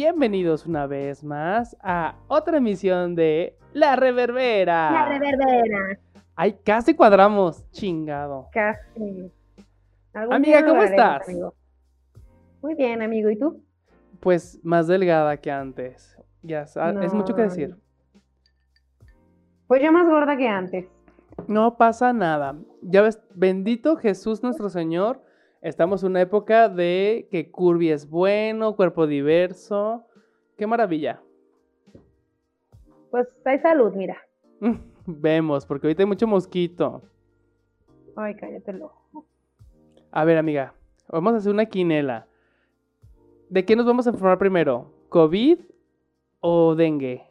Bienvenidos una vez más a otra emisión de La Reverbera. La reverbera. Ay, casi cuadramos, chingado. Casi. Amiga, ¿cómo haremos, estás? amigo. Muy bien, amigo. ¿Y tú? Pues más delgada que antes. Ya, sa- es mucho que decir. Pues yo más gorda que antes. No pasa nada. Ya ves, bendito Jesús nuestro Señor. Estamos en una época de que curvy es bueno, cuerpo diverso. Qué maravilla. Pues hay salud, mira. Vemos, porque ahorita hay mucho mosquito. Ay, cállate el ojo. A ver, amiga, vamos a hacer una quinela. ¿De qué nos vamos a informar primero? ¿COVID o dengue?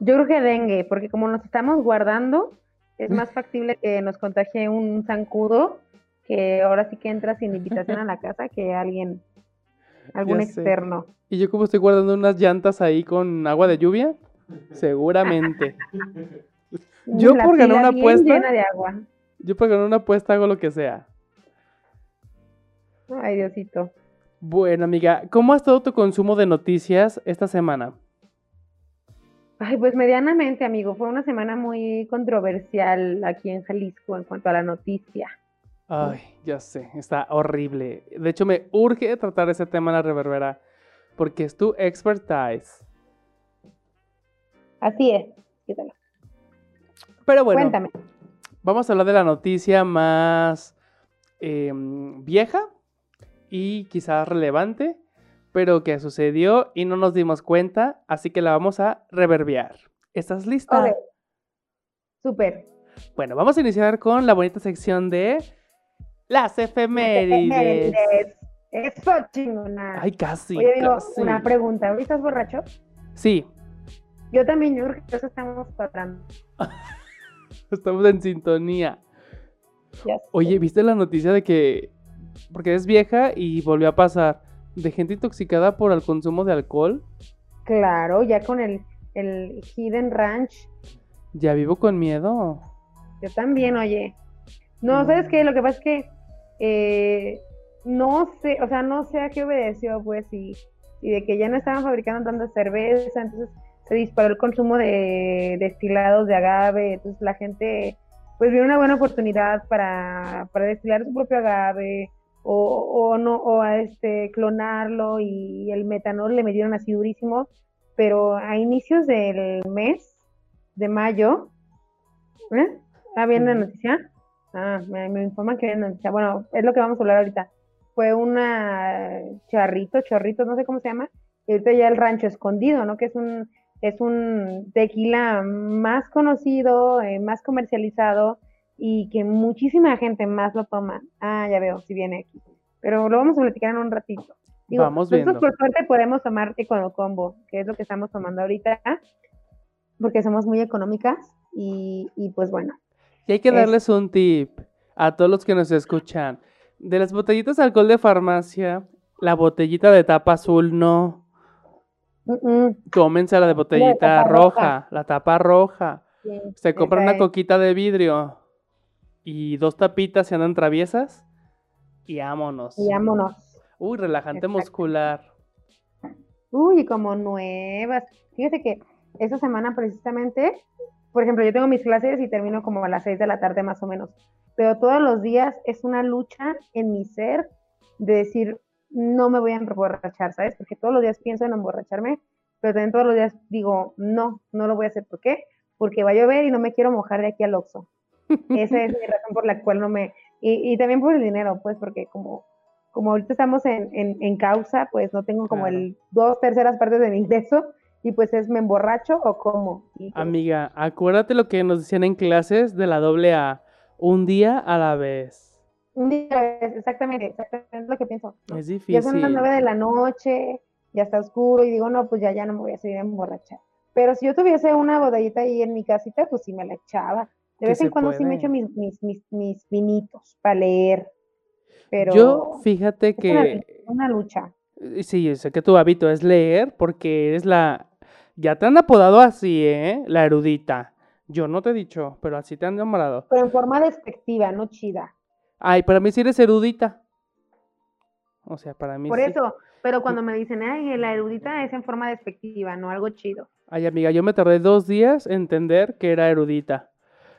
Yo creo que dengue, porque como nos estamos guardando, es más factible que nos contagie un zancudo que ahora sí que entra sin invitación a la casa que alguien, algún Ya sé. externo. ¿Y yo como estoy guardando unas llantas ahí con agua de lluvia? Seguramente. Yo La por ganar una apuesta- llena de agua. Yo para ganar una apuesta hago lo que sea. Ay, Diosito. Bueno, amiga, ¿cómo ha estado tu consumo de noticias esta semana? Ay, pues medianamente, amigo. Fue una semana muy controversial aquí en Jalisco en cuanto a la noticia. Ay, ya sé, está horrible. De hecho, me urge tratar ese tema en la reverbera porque es tu expertise. Así es. Quítalo. Pero bueno, Cuéntame. vamos a hablar de la noticia más em, vieja y quizás relevante, pero que sucedió y no nos dimos cuenta, así que la vamos a reverbear. ¿Estás lista? Súper. Bueno, vamos a iniciar con la bonita sección de las efemérides. Efemérides. Eso, chingona. Ay, casi, Oye, casi. una pregunta. ¿Hoy estás borracho? Sí, Yo también, yo creo que eso estamos cuadrando. estamos en sintonía. Oye, ¿viste la noticia de que, porque es vieja y volvió a pasar, de gente intoxicada por el consumo de alcohol? Claro, ya con el, el Hidden Ranch. Ya vivo con miedo. Yo también, oye. No, ¿sabes qué? Lo que pasa es que eh, no sé, o sea, no sé a qué obedeció, pues, y, y de que ya no estaban fabricando tanta cerveza, entonces se disparó el consumo de destilados de agave, entonces la gente, pues, vio una buena oportunidad para, para destilar su propio agave, o, o no, o a este, clonarlo, y el metanol le metieron así durísimo, pero a inicios del mes de mayo, ¿eh? ¿Está bien la noticia? Ah, me, me informan que la noticia. Bueno, es lo que vamos a hablar ahorita. Fue una charrito, chorrito, no sé cómo se llama. Y ahorita ya el rancho escondido, ¿no? Que es un, es un tequila más conocido, eh, más comercializado y que muchísima gente más lo toma. Ah, ya veo, si viene aquí. Pero lo vamos a platicar en un ratito. Vamos nosotros viendo. por suerte podemos tomar Econocombo, que es lo que estamos tomando ahorita, porque somos muy económicas y, y pues bueno. Y hay que Es- darles un tip a todos los que nos escuchan. De las botellitas de alcohol de farmacia, la botellita de tapa azul no. Cómense la de botellita roja, roja. la tapa roja. sí, Se compran esa una es. coquita de vidrio y dos tapitas se andan traviesas y vámonos. Y vámonos. Uy, relajante Exacto. muscular. Uy, como nuevas. Fíjate que esa semana precisamente, por ejemplo, yo tengo mis clases y termino como a las 6 de la tarde más o menos, pero todos los días es una lucha en mi ser de decir, no me voy a emborrachar, ¿sabes? Porque todos los días pienso en emborracharme, pero también todos los días digo, no, no lo voy a hacer. ¿Por qué? Porque va a llover y no me quiero mojar de aquí al Oxxo. Esa es mi razón por la cual no me... Y, y también por el dinero, pues, porque como, como ahorita estamos en, en, en causa, pues no tengo como Claro. el dos terceras partes de mi ingreso y pues es me emborracho o como. Y, pues, Amiga, acuérdate lo que nos decían en clases de la doble A. Un día a la vez. un día a la vez, exactamente, exactamente es lo que pienso. Es Ya son las difícil. nueve de la noche, ya está oscuro y digo, no, pues ya, ya no me voy a seguir a emborrachar. Pero si yo tuviese una botellita ahí en mi casita, pues sí me la echaba. De Que vez en cuando sí me echo mis, mis, mis, mis vinitos para leer. Pero Yo, fíjate es una, que una lucha. Sí, yo sé que tu hábito es leer porque eres la... Ya te han apodado así, ¿eh? La erudita. Yo no te he dicho, pero así te han nombrado. Pero en forma despectiva, no chida. Ay, para mí sí eres erudita. O sea, para mí Por sí. eso, pero cuando me dicen, ay, la erudita es en forma despectiva, no algo chido. Ay, amiga, yo me tardé dos días en entender que era erudita.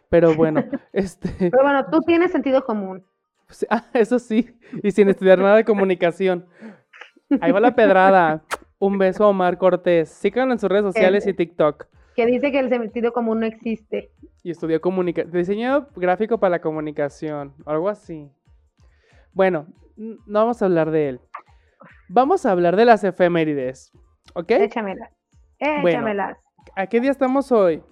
Pero bueno, este, Pero bueno, tú tienes sentido común. ah, eso sí, y sin estudiar nada de comunicación. Ahí va la pedrada. Un beso a Omar Cortés. Síganlo en sus redes sociales y TikTok. Que dice que el sentido común no existe. Y estudió comunicación. Diseño gráfico para la comunicación. Algo así. Bueno, no vamos a hablar de él. Vamos a hablar de las efemérides. ¿Ok? Échamelas. Échamelas. ¿A qué día estamos hoy?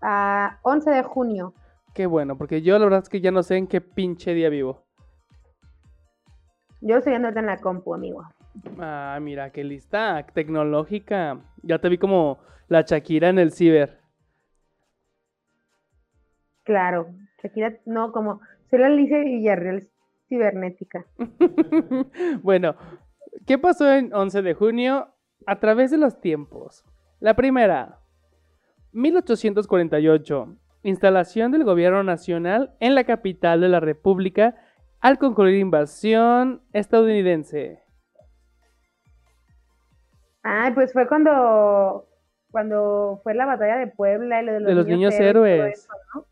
A 11 de junio. Qué bueno, porque yo la verdad es que ya no sé en qué pinche día vivo. Yo estoy ahorita en la compu, amigo. Ah, mira, qué lista tecnológica. Ya te vi como la Shakira en el ciber. Claro. Shakira, no, como soy la Alicia Villarreal cibernética. bueno, ¿qué pasó en 11 de junio? A través de los tiempos. La primera, 1848. Instalación del gobierno nacional en la capital de la República al concluir invasión estadounidense. Ay, pues fue cuando cuando fue la batalla de Puebla y lo de los, De los niños héroes. eso, ¿no?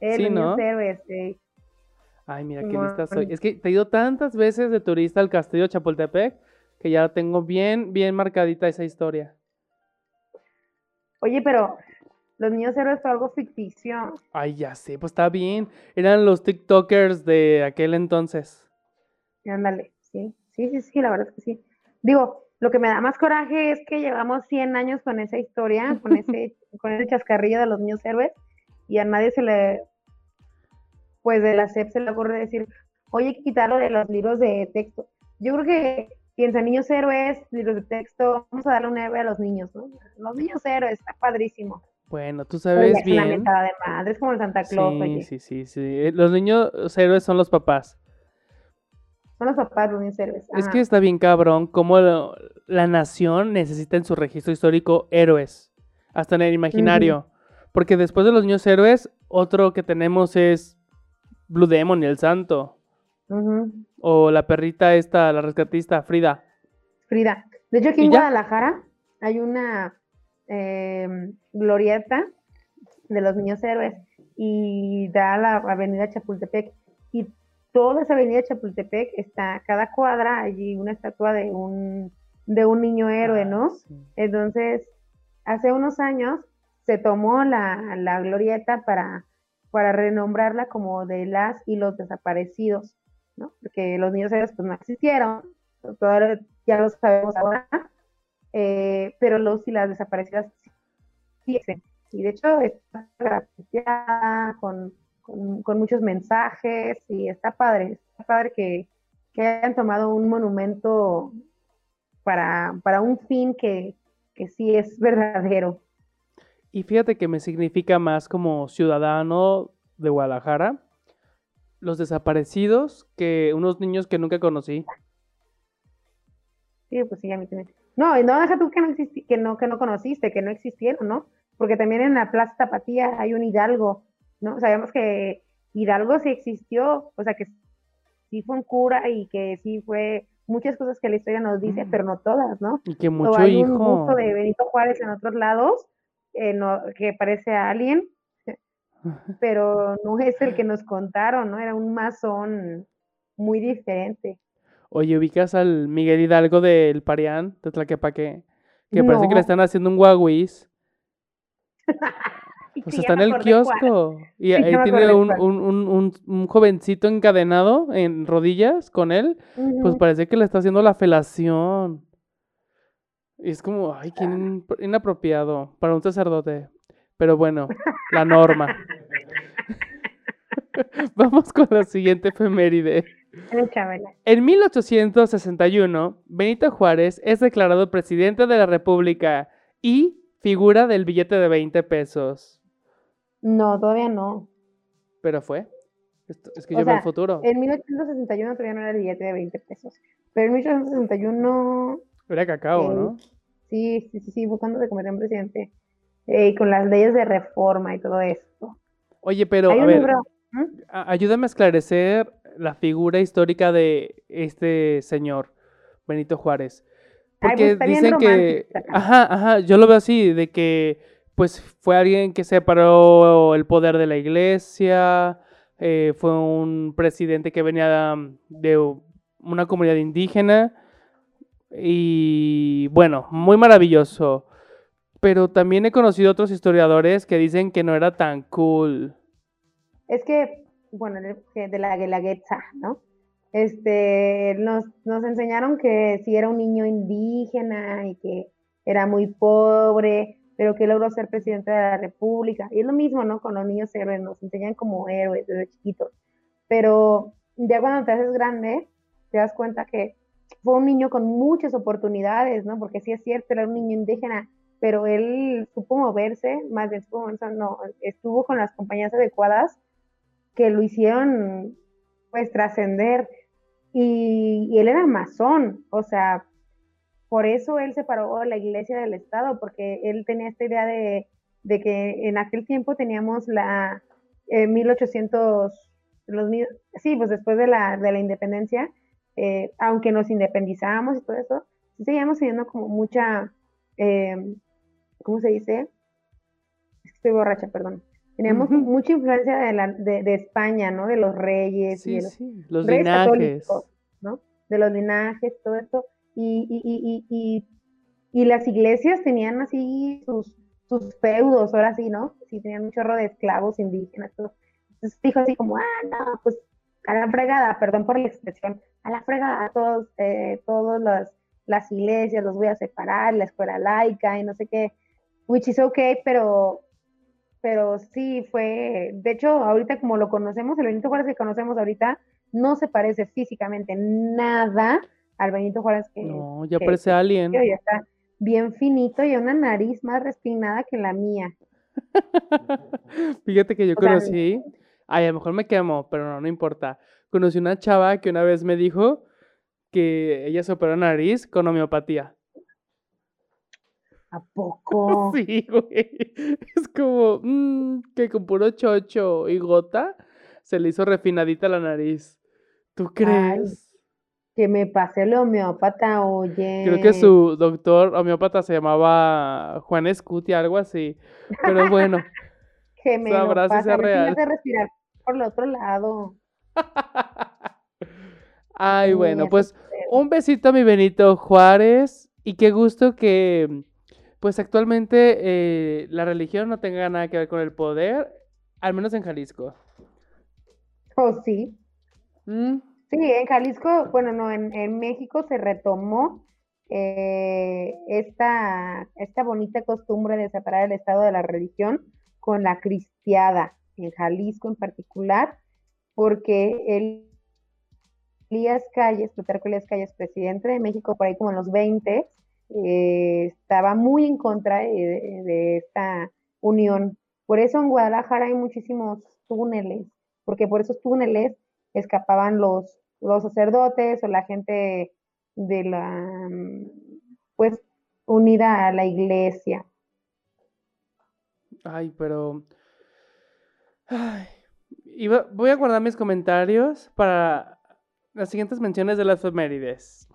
Eh, Sí, los niños ¿no? héroes, sí. Ay, mira qué lista soy. Es que te he ido tantas veces de turista al castillo de Chapultepec que ya tengo bien, bien marcadita esa historia. Oye, pero los niños héroes fue algo ficticio. Ay, ya sé, pues está bien. Eran los TikTokers de aquel entonces. Ándale, sí, sí, sí, sí, la verdad es que sí. Digo, lo que me da más coraje es que llevamos 100 años con esa historia, con ese, con ese chascarrillo de los niños héroes, y a nadie se le, pues de la SEP se le ocurre decir, oye, hay que quitarlo de los libros de texto. Yo creo que piensa niños héroes, libros de texto, vamos a darle un héroe a los niños, ¿no? Los niños héroes, está padrísimo. Bueno, tú sabes ya es una bien. de madre, es como el Santa Claus, Sí, oye. sí, sí, sí. Los niños héroes son los papás. Son los papás los niños héroes. Es que está bien cabrón cómo lo- la nación necesita en su registro histórico héroes, hasta en el imaginario. Porque después de los niños héroes, otro que tenemos es Blue Demon y el Santo. O la perrita esta, la rescatista, Frida. Frida. De hecho, aquí ¿Y en ya? Guadalajara hay una em, glorieta de los niños héroes y da a la avenida Chapultepec. Y toda esa avenida Chapultepec está, cada cuadra, allí una estatua de un, de un niño héroe, Ah, ¿no? sí. Entonces, hace unos años se tomó la, la glorieta para, para renombrarla como de las y los desaparecidos, ¿no? Porque los niños héroes pues no existieron, todavía ya lo sabemos ahora, eh, pero los y las desaparecidas sí existen. Y de hecho está grafiteada con, con, con muchos mensajes y está padre, está padre que, que hayan tomado un monumento para, para un fin que, que sí es verdadero. Y fíjate que me significa más como ciudadano de Guadalajara los desaparecidos que unos niños que nunca conocí. Sí, pues sí, a mí también. No, no deja tú que no, que no, que no conociste, que no existieron, ¿no? Porque también en la Plaza Tapatía hay un Hidalgo, ¿no? Sabemos que Hidalgo sí existió, o sea que sí fue un cura y que sí fue muchas cosas que la historia nos dice, Mm. pero no todas, ¿no? Y que O mucho hay un hijo. de Benito Juárez en otros lados eh, no- que parece a alguien, pero no es el que nos contaron, ¿no? Era un masón muy diferente. Oye, ubicas al Miguel Hidalgo del Parián, de Tlaquepaque, que parece que le están haciendo un guaguis. Y Pues está en el cuál. kiosco. Y ahí tiene un, un, un, un- jovencito encadenado en rodillas con él. Pues parece que le está haciendo la felación. Y es como, ay, qué in- inapropiado para un sacerdote. Pero bueno, la norma. Vamos con la siguiente efeméride. En 1861, Benito Juárez es declarado presidente de la República y figura del billete de 20 pesos. No, todavía no. Pero fue. Es que O yo veo el sea, futuro. En 1861 todavía no era el billete de 20 pesos. Pero en 1861, Era cacao. ¿no? sí, sí, sí, sí, fue cuando se convirtió en presidente. Eh, y con las leyes de reforma y todo esto. Oye, pero a ver, libro. ¿Mm? ayúdame a esclarecer la figura histórica de este señor, Benito Juárez. Ay, pues Porque dicen que, ajá, ajá, yo lo veo así, de que pues fue alguien que separó el poder de la iglesia, eh, fue un presidente que venía de una comunidad indígena y bueno, muy maravilloso. Pero también he conocido otros historiadores que dicen que no era tan cool. Es que, bueno, de la Guelaguetza, ¿no? Este, nos, nos enseñaron que si era un niño indígena y que era muy pobre, pero que logró ser presidente de la República. Y es lo mismo, ¿no? Con los niños héroes, nos enseñan como héroes desde chiquitos. Pero ya cuando te haces grande, te das cuenta que fue un niño con muchas oportunidades, ¿no? Porque sí es cierto, era un niño indígena, pero él supo moverse, más bien supo moverse, no, estuvo con las compañías adecuadas que lo hicieron, pues, trascender. Y, y él era masón, o sea, por eso él separó la iglesia del Estado, porque él tenía esta idea de, de que en aquel tiempo teníamos la eh, 1800, los, sí, pues después de la, de la independencia, eh, aunque nos independizamos y todo eso, sí seguíamos teniendo como mucha, eh, ¿cómo se dice? Es que Estoy borracha, perdón. Teníamos mucha influencia de, la, de, de España, ¿no? De los reyes y de los sí, los reyes linajes. católicos, ¿no? De los linajes, todo esto. Y, y, y, y, las iglesias tenían así sus, sus feudos, ahora sí, ¿no? Sí, tenían un chorro de esclavos indígenas. todo. Entonces dijo así como, ah, no, pues a la fregada, perdón por la expresión, a la fregada, todos, eh, todas las, las iglesias los voy a separar, la escuela laica y no sé qué, which is okay, pero, pero sí fue, de hecho, ahorita como lo conocemos, el Benito Juárez que conocemos ahorita no se parece físicamente nada al Benito Juárez que, No, ya que- parece que alien. ya está bien finito y una nariz más respinada que la mía. Fíjate que yo O sea, conocí, ay, a lo mejor me quemo, pero no, no importa. Conocí una chava que una vez me dijo que ella se operó nariz con homeopatía. ¿A poco? Sí, güey. Es como mm, que con puro chocho y gota se le hizo refinadita la nariz. ¿Tú crees? Que me pasé el homeópata, oye. Creo que su doctor homeópata se llamaba Juan Escuti, algo así. Pero bueno, que me lo pasa, sea si me real. hace respirar por el otro lado. Ay, bueno, pues un besito a mi Benito Juárez y qué gusto que pues actualmente eh, la religión no tenga nada que ver con el poder, al menos en Jalisco. Oh, sí. Mm, Sí, en Jalisco, bueno, no, en, México se retomó eh, esta, esta bonita costumbre de separar el Estado de la religión con la cristiada, en Jalisco en particular, porque el Elías Calles, Plutarco Elías Calles, presidente de México por ahí como en los 20, eh, estaba muy en contra de- de esta unión. Por eso en Guadalajara hay muchísimos túneles, porque por esos túneles escapaban los, los sacerdotes o la gente de la, mm, pues, unida a la iglesia. Ay, pero... Ay, iba- voy a guardar mis comentarios para las siguientes menciones de las efemérides.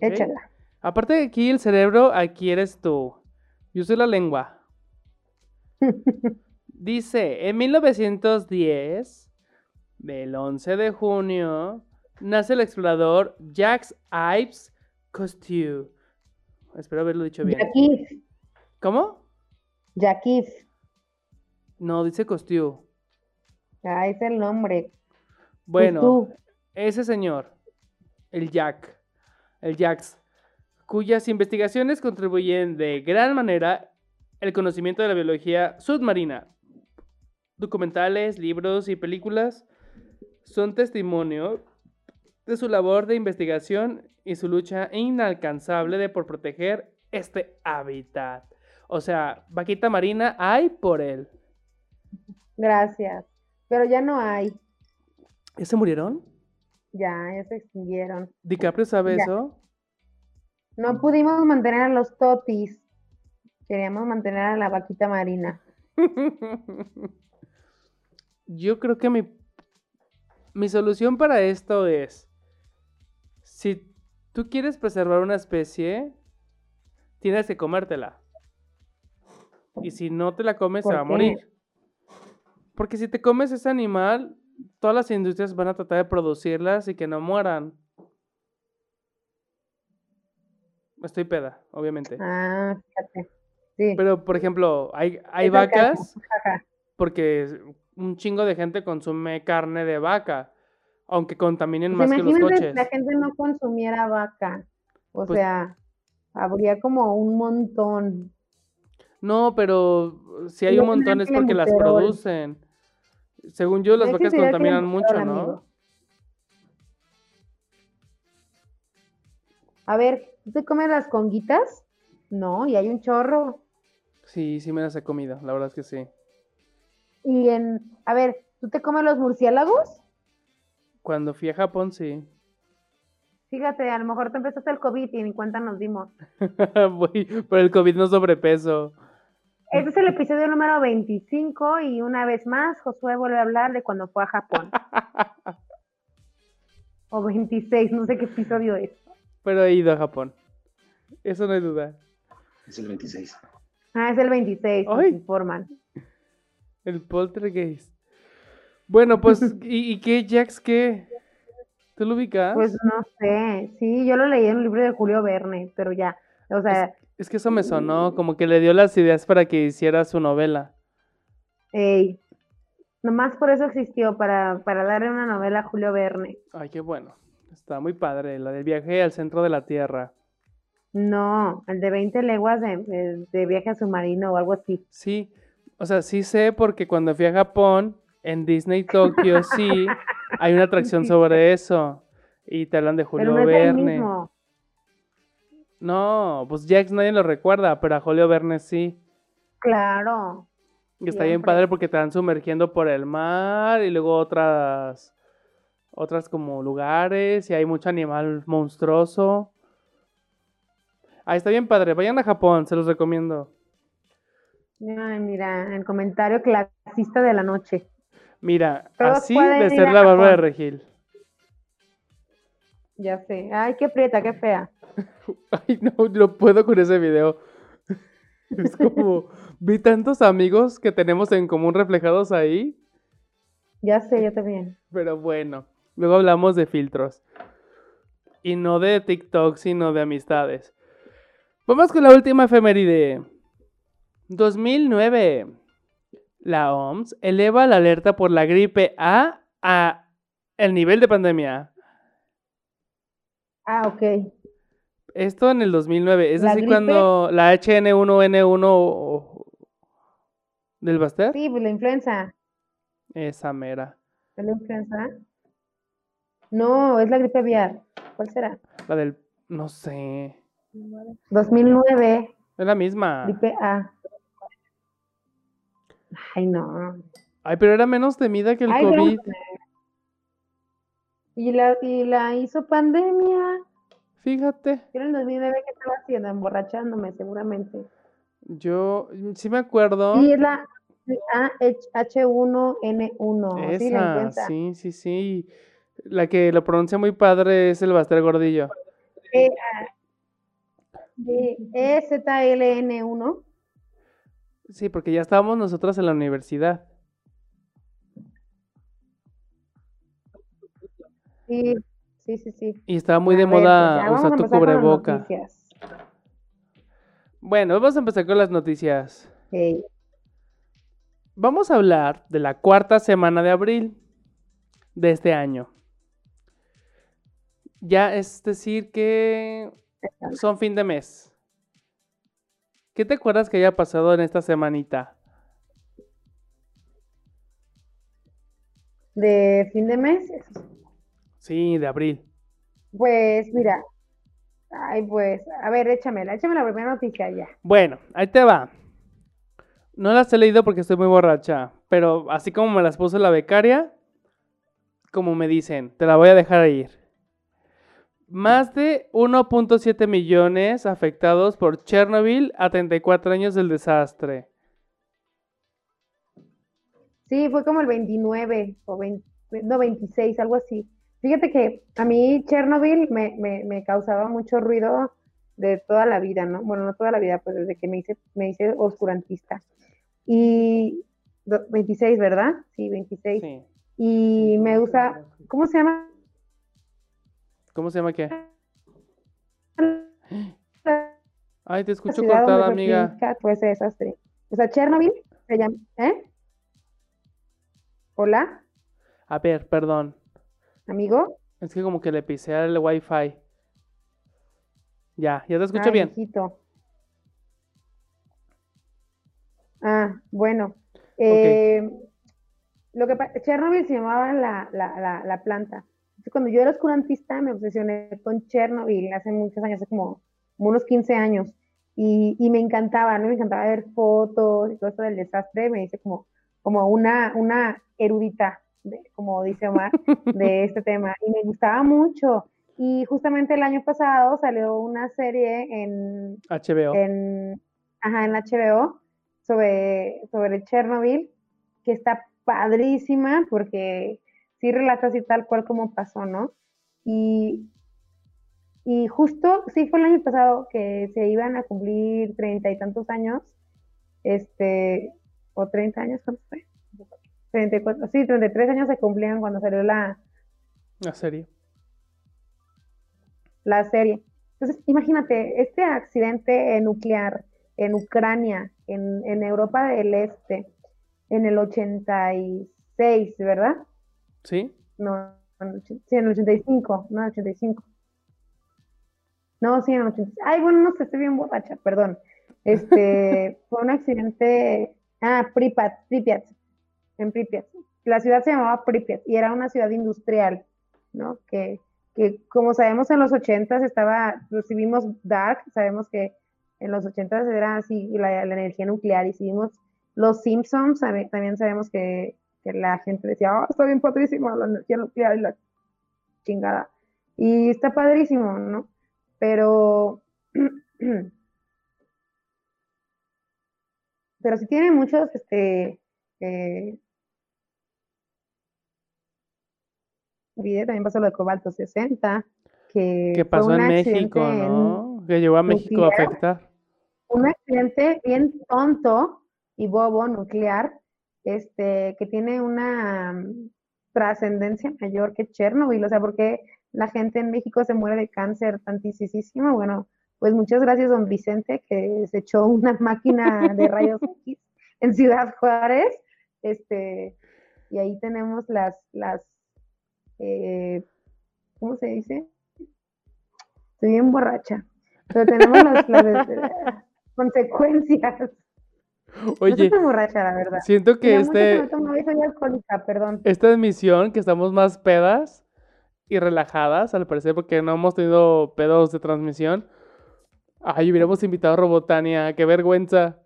Échala. Aparte de aquí el cerebro, aquí eres tú. Yo soy la lengua. Dice, en 1910, del 11 de junio, nace el explorador Jacques Yves Cousteau. Espero haberlo dicho bien. Yaquif, ¿Cómo? Yaquif, No, dice Cousteau. ah, es el nombre. Bueno, Cousteau. ese señor, el Jack, el Jax, cuyas investigaciones contribuyen de gran manera el conocimiento de la biología submarina. Documentales, libros y películas son testimonio de su labor de investigación y su lucha inalcanzable de por proteger este hábitat. O sea, vaquita marina hay por él. Gracias. Pero ya no hay, ¿Ya se murieron? ya, ya se extinguieron. ¿DiCaprio sabe Ya. eso? No pudimos mantener a los totis. Queríamos mantener a la vaquita marina. Yo creo que mi, Mi solución para esto es, si tú quieres preservar una especie, tienes que comértela. Y si no te la comes, se ¿Por va a morir. Porque si te comes ese animal, todas las industrias van a tratar de producirlas y que no mueran. Estoy peda, obviamente. Ah, fíjate. Sí. Pero, por ejemplo, hay, hay vacas porque un chingo de gente consume carne de vaca, aunque contaminen Pues más que los coches. la gente no consumiera vaca. O Pues- sea, habría como un montón. No, pero si hay No un montón es porque las producen. Según yo, las vacas contaminan mucho, ¿no? amigo. A ver, ¿tú te comes las conguitas? No, y hay un chorro. Sí, sí me las he comido, la verdad es que sí. Y en, a ver, ¿tú te comes los murciélagos? Cuando fui a Japón, sí. Fíjate, a lo mejor te empezaste el COVID y ni cuenta nos dimos. Voy por el COVID no sobrepeso. Este es el episodio número 25 y una vez más Josué vuelve a hablar de cuando fue a Japón. O 26, no sé qué episodio es. Pero he ido a Japón. Eso no hay duda. Es el 26. Ah, es el 26, nos informan. El poltergeist. Bueno, pues, ¿y, y qué, Jax, qué? ¿Tú lo ubicas? Pues no sé, sí, yo lo leí en un libro de Julio Verne, pero ya, o sea, Es que eso me sonó, como que le dio las ideas para que hiciera su novela. ey, nomás por eso existió, para, para darle una novela a Julio Verne. Ay, qué bueno. Está muy padre, la del viaje al centro de la Tierra. No, el de 20 leguas de, de- viaje submarino o algo así. Sí, o sea, sí sé porque cuando fui a Japón, en Disney Tokio, sí, hay una atracción sobre eso. Y te hablan de Julio pero no es el Verne. mismo. No, pues Jax nadie lo recuerda, pero a Julio Verne sí. Claro, Y está bien padre porque te van sumergiendo por el mar y luego otras, otras como lugares y hay mucho animal monstruoso. Ahí está bien padre, vayan a Japón, se los recomiendo. Ay, mira, el comentario clasista de la noche. Mira, Todos así de ser la barba de. Regil. Ya sé. Ay, qué prieta, qué fea. Ay, no, no puedo con ese video. Es como, vi tantos amigos que tenemos en común reflejados ahí, Ya sé, yo también. pero bueno, luego hablamos de filtros. Y no de TikTok, sino de amistades. Vamos con la última efeméride. 2009. La OMS eleva la alerta por la gripe A a el nivel de pandemia. Ah, ok. Esto en el 2009. Es ¿La así gripe? cuando la HN1N1 o- del Baster. Sí, pues la influenza. Esa mera. ¿Es la influenza? No, es la gripe aviar. ¿Cuál será? La del. No sé. 2009, Es la misma. gripe A. Ay, no. Ay, pero era menos temida que el Ay, COVID. Y la, y la hizo pandemia. Fíjate. Yo en el 2009, ¿qué estaba haciendo? Emborrachándome, seguramente. Yo sí me acuerdo. Sí, es la H1N1. Sí, la Esa, sí, sí, sí. La que lo pronuncia muy padre es el Baster Gordillo. E, De EZLN1. Sí, porque ya estábamos nosotros en la universidad. Sí, sí, sí, sí. Y estaba muy A de ver, pues moda usar tu cubreboca. Bueno, vamos a empezar con las noticias. Vamos a hablar de la cuarta semana de abril de este año. Ya es decir que son fin de mes. ¿Qué te acuerdas que haya pasado en esta semanita? De fin de mes, Sí, de abril. pues mira. Ay, pues, a ver, échamela, échame la primera noticia ya. Bueno, ahí te va. No las he leído porque estoy muy borracha, pero así como me las puso la becaria, como me dicen, te la voy a dejar ir. Más de 1.7 millones afectados por Chernobyl a 34 años del desastre. Sí, fue como el 29 o 20, no, 26, algo así. Fíjate que a mí Chernobyl me, me, me causaba mucho ruido de toda la vida, ¿no? Bueno, no toda la vida, pues desde que me hice, me hice oscurantista. Y 26, ¿verdad? Sí, 26. Sí. Y me gusta, ¿cómo se llama? ¿Cómo se llama qué? Ay, te escucho cortada, amiga. Pues desastre. O sea, Chernobyl se llama, ¿eh? ¿Hola? A ver, perdón. ¿Amigo? Es que como que le pisé al wifi. Ya, ya te escucho bien. Ah, bueno. Eh, lo que Chernobyl se llamaba la, la, la, planta. Cuando yo era oscurantista me obsesioné con Chernobyl hace muchos años, hace como, unos 15 años. Y, y, me encantaba, ¿no? Me encantaba ver fotos y todo esto del desastre. Me hice como, como una, una erudita, como dice Omar, de este tema. Y me gustaba mucho. Y justamente el año pasado salió una serie en HBO. En, ajá, en HBO sobre, sobre Chernobyl, que está padrísima porque sí relata así tal cual como pasó, ¿no? Y, y justo, sí fue el año pasado que se iban a cumplir treinta y tantos años, este, o treinta años, ¿cuánto fue? 34, sí, 33 años se cumplían cuando salió la... La serie la serie. Entonces, imagínate, este accidente nuclear en Ucrania, en, Europa del Este, en el 86, ¿verdad? Sí. No, sí, en el 85, no, en el 85. No, sí, en el 85. Ay, bueno, no sé, estoy bien borracha, perdón. Este, fue un accidente, ah, Pripyat, Pripyat, en Pripyat. La ciudad se llamaba Pripyat y era una ciudad industrial, ¿no? Que que como sabemos en los 80 estaba, recibimos Dark, sabemos que en los 80 era así la, energía nuclear y si vimos Los Simpsons, también sabemos que, la gente decía, oh, está bien padrísimo la energía nuclear y la chingada. Y está padrísimo, ¿no? Pero, pero sí tiene muchos, este, eh, también pasó lo de Cobalto 60, que... Que pasó en México, ¿no? Que llegó a México a afectar. Un accidente bien tonto y bobo nuclear, este, que tiene una mm, trascendencia mayor que Chernobyl, o sea, porque la gente en México se muere de cáncer tantísimo, bueno, pues muchas gracias, don Vicente, que se echó una máquina de rayos X en Ciudad Juárez, este, y ahí tenemos las, las eh, ¿cómo se dice? Estoy bien borracha, pero tenemos las, consecuencias. Oye, borracha, la verdad. siento que este, esta emisión, que estamos más pedas y relajadas, al parecer, porque no hemos tenido pedos de transmisión. Ay, hubiéramos invitado a Robotania, qué vergüenza.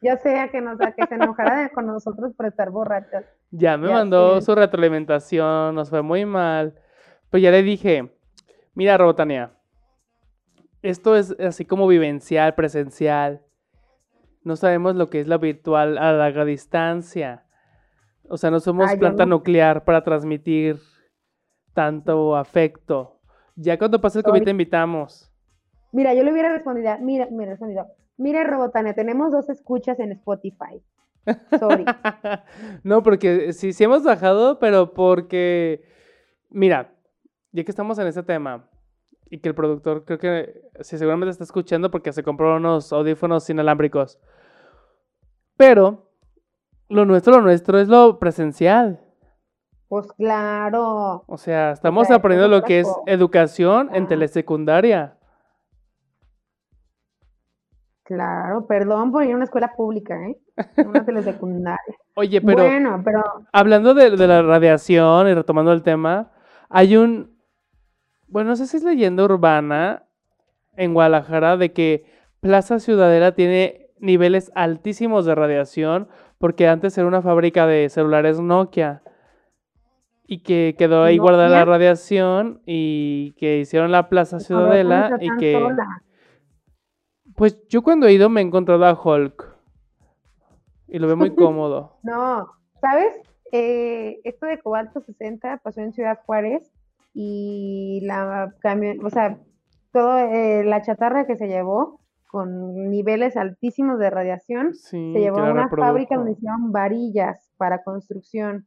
Ya sea que, nos, que se enojara con nosotros por estar borrachas. Ya me mandó su retroalimentación, nos fue muy mal. Pues ya le dije, mira, Robotania, esto es así como vivencial, presencial. No sabemos lo que es la virtual a larga distancia. O sea, no somos planta nuclear para transmitir tanto afecto. Ya cuando pase el COVID te invitamos. Mira, yo le hubiera respondido, mira, me respondido, Mire, Robotania, tenemos dos escuchas en Spotify. Sorry. no, porque sí, sí hemos bajado, pero porque, mira, ya que estamos en este tema y que el productor creo que sí, seguramente está escuchando porque se compró unos audífonos inalámbricos. Pero lo nuestro, lo nuestro es lo presencial. Pues claro. O sea, estamos aprendiendo lo que es educación en telesecundaria. Claro, perdón por ir a una escuela pública, ¿eh? Una telesecundaria. Oye, pero, bueno, pero... hablando de, la radiación y retomando el tema, hay un, bueno, no sé si es leyenda urbana en Guadalajara de que Plaza Ciudadela tiene niveles altísimos de radiación porque antes era una fábrica de celulares Nokia y que quedó ahí guardada la radiación y que hicieron la Plaza Ciudadela y que... Pues yo cuando he ido me he encontrado a Hulk. Y lo veo muy cómodo. No, ¿sabes? eh, esto de Cobalto 60 pasó en Ciudad Juárez y la camión, o sea, toda eh, la chatarra que se llevó con niveles altísimos de radiación, se llevó a una fábrica donde hicieron varillas para construcción.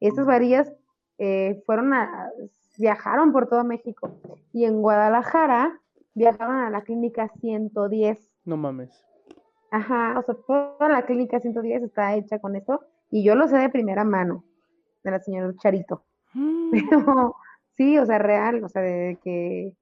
Estas varillas eh, fueron a, viajaron por todo México y en Guadalajara viajaron a la clínica 110. No mames. Ajá, o sea, toda la clínica 110 está hecha con esto y yo lo sé de primera mano, de la señora Charito. Mm. Pero sí, o sea, real, o sea, de que